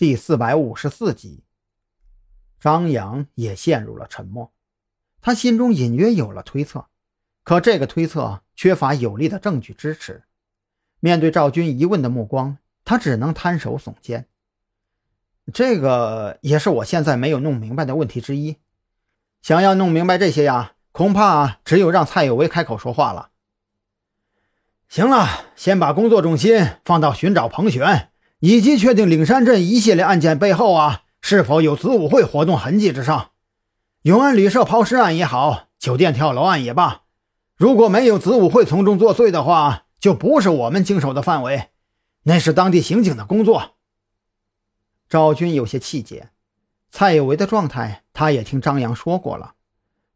第四百五十四集。张扬也陷入了沉默，他心中隐约有了推测，可这个推测缺乏有力的证据支持。面对赵军疑问的目光，他只能摊手耸肩。这个也是我现在没有弄明白的问题之一。想要弄明白这些呀，恐怕只有让蔡有为开口说话了。行了，先把工作重心放到寻找彭璇，以及确定岭山镇一系列案件背后啊是否有子午会活动痕迹之上。永安旅社抛尸案也好，酒店跳楼案也罢，如果没有子午会从中作祟的话，就不是我们经手的范围，那是当地刑警的工作。赵军有些气结，蔡有为的状态他也听张扬说过了，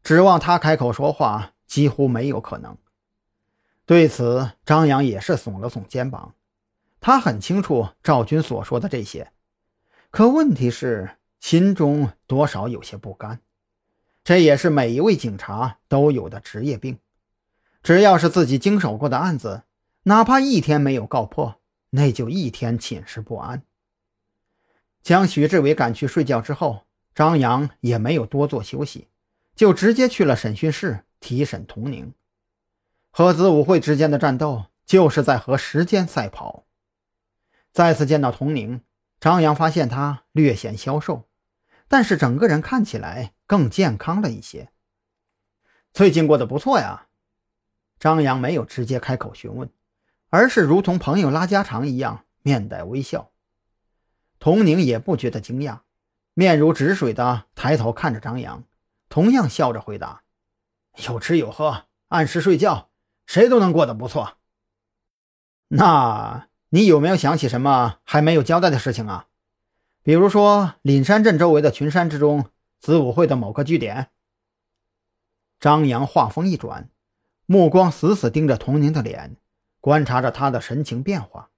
指望他开口说话几乎没有可能。对此，张扬也是耸了耸肩膀。他很清楚赵军所说的这些，可问题是心中多少有些不甘。这也是每一位警察都有的职业病。只要是自己经手过的案子，哪怕一天没有告破，那就一天寝食不安。将许志伟赶去睡觉之后，张扬也没有多做休息，就直接去了审讯室提审童宁。和子午会之间的战斗，就是在和时间赛跑。再次见到童宁，张扬发现他略显消瘦，但是整个人看起来更健康了一些。最近过得不错呀。张扬没有直接开口询问，而是如同朋友拉家常一样，面带微笑。童宁也不觉得惊讶，面如止水的抬头看着张扬，同样笑着回答：“有吃有喝，按时睡觉。”谁都能过得不错。那你有没有想起什么还没有交代的事情啊？比如说岭山镇周围的群山之中，子午会的某个据点。张扬话锋一转，目光死死盯着童宁的脸，观察着他的神情变化。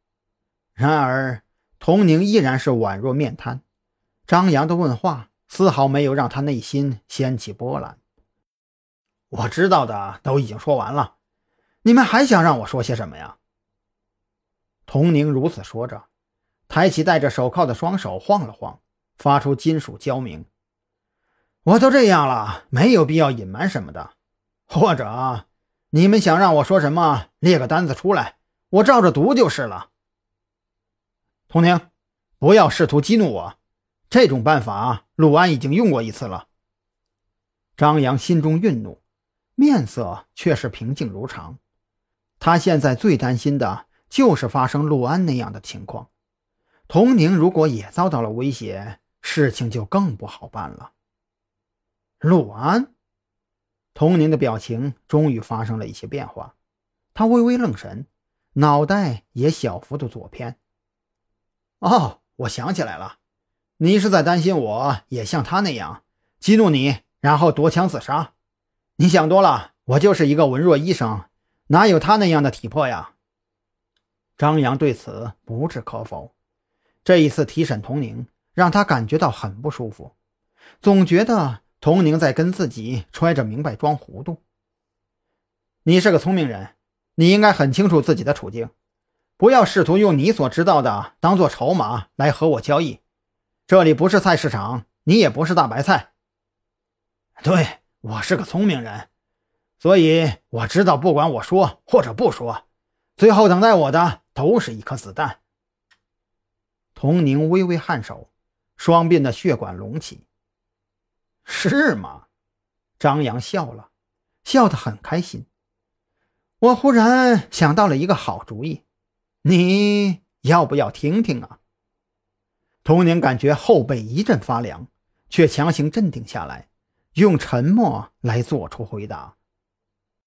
然而，童宁依然是宛若面瘫。张扬的问话丝毫没有让他内心掀起波澜。我知道的都已经说完了。你们还想让我说些什么呀？童宁如此说着，抬起戴着手铐的双手晃了晃，发出金属交鸣。我都这样了，没有必要隐瞒什么的。或者，你们想让我说什么，列个单子出来，我照着读就是了。童宁，不要试图激怒我，这种办法陆安已经用过一次了。张扬心中愠怒，面色却是平静如常。他现在最担心的就是发生陆安那样的情况，童宁如果也遭到了威胁，事情就更不好办了。陆安，童宁的表情终于发生了一些变化，他微微愣神，脑袋也小幅度左偏。哦，我想起来了，你是在担心我也像他那样激怒你，然后夺枪自杀？你想多了，我就是一个文弱医生。哪有他那样的体魄呀？张扬对此不置可否。这一次提审童宁，让他感觉到很不舒服，总觉得童宁在跟自己揣着明白装糊涂。你是个聪明人，你应该很清楚自己的处境，不要试图用你所知道的当做筹码来和我交易。这里不是菜市场，你也不是大白菜。对我是个聪明人。所以我知道，不管我说或者不说，最后等待我的都是一颗子弹。童宁微微颔首，双鬓的血管隆起。是吗？张扬笑了，笑得很开心。我忽然想到了一个好主意，你要不要听听啊？童宁感觉后背一阵发凉，却强行镇定下来，用沉默来做出回答。